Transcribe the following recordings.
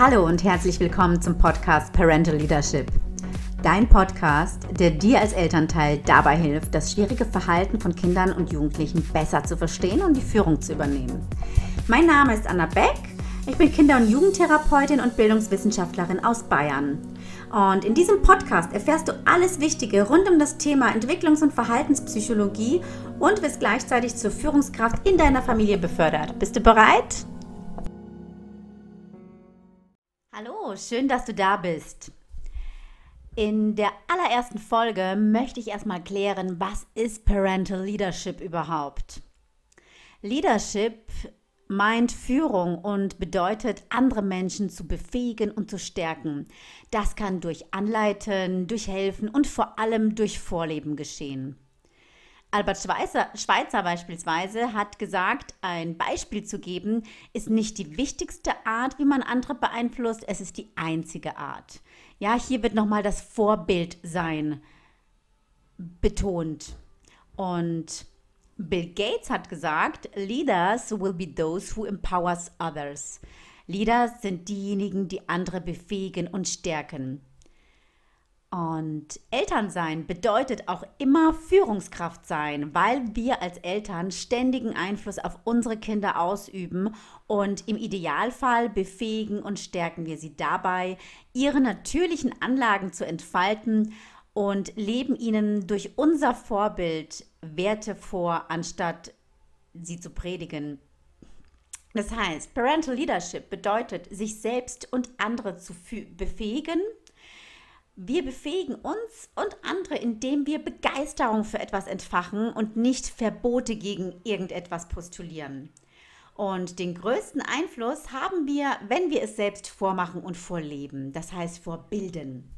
Hallo und herzlich willkommen zum Podcast Parental Leadership. Dein Podcast, der dir als Elternteil dabei hilft, das schwierige Verhalten von Kindern und Jugendlichen besser zu verstehen und die Führung zu übernehmen. Mein Name ist Anna Beck. Ich bin Kinder- und Jugendtherapeutin und Bildungswissenschaftlerin aus Bayern. Und in diesem Podcast erfährst du alles Wichtige rund um das Thema Entwicklungs- und Verhaltenspsychologie und wirst gleichzeitig zur Führungskraft in deiner Familie befördert. Bist du bereit? Hallo, schön, dass du da bist. In der allerersten Folge möchte ich erstmal klären, was ist Parental Leadership überhaupt? Leadership meint Führung und bedeutet, andere Menschen zu befähigen und zu stärken. Das kann durch Anleiten, durch Helfen und vor allem durch Vorleben geschehen. Albert Schweitzer, Schweitzer, beispielsweise hat gesagt, ein Beispiel zu geben ist nicht die wichtigste Art, wie man andere beeinflusst, es ist die einzige Art. Ja, hier wird nochmal das Vorbildsein betont. Und Bill Gates hat gesagt, Leaders will be those who empowers others. Leaders sind diejenigen, die andere befähigen und stärken. Und Elternsein bedeutet auch immer Führungskraft sein, weil wir als Eltern ständigen Einfluss auf unsere Kinder ausüben und im Idealfall befähigen und stärken wir sie dabei, ihre natürlichen Anlagen zu entfalten und leben ihnen durch unser Vorbild Werte vor, anstatt sie zu predigen. Das heißt, Parental Leadership bedeutet, sich selbst und andere zu befähigen. Wir befähigen uns und andere, indem wir Begeisterung für etwas entfachen und nicht Verbote gegen irgendetwas postulieren. Und den größten Einfluss haben wir, wenn wir es selbst vormachen und vorleben, das heißt vorbilden.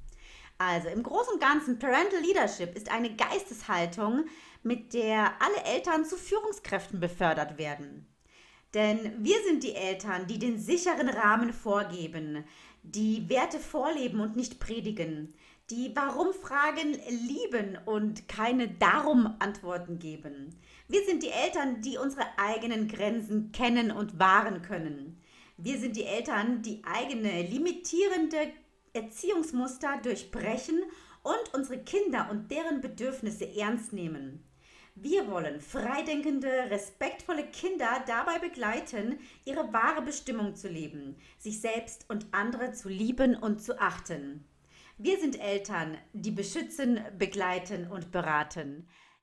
Also im Großen und Ganzen, Parental Leadership ist eine Geisteshaltung, mit der alle Eltern zu Führungskräften befördert werden. Denn wir sind die Eltern, die den sicheren Rahmen vorgeben, die Werte vorleben und nicht predigen, die Warum-Fragen lieben und keine Darum-Antworten geben. Wir sind die Eltern, die unsere eigenen Grenzen kennen und wahren können. Wir sind die Eltern, die eigene limitierende Erziehungsmuster durchbrechen und unsere Kinder und deren Bedürfnisse ernst nehmen. Wir wollen freidenkende, respektvolle Kinder dabei begleiten, ihre wahre Bestimmung zu leben, sich selbst und andere zu lieben und zu achten. Wir sind Eltern, die beschützen, begleiten und beraten.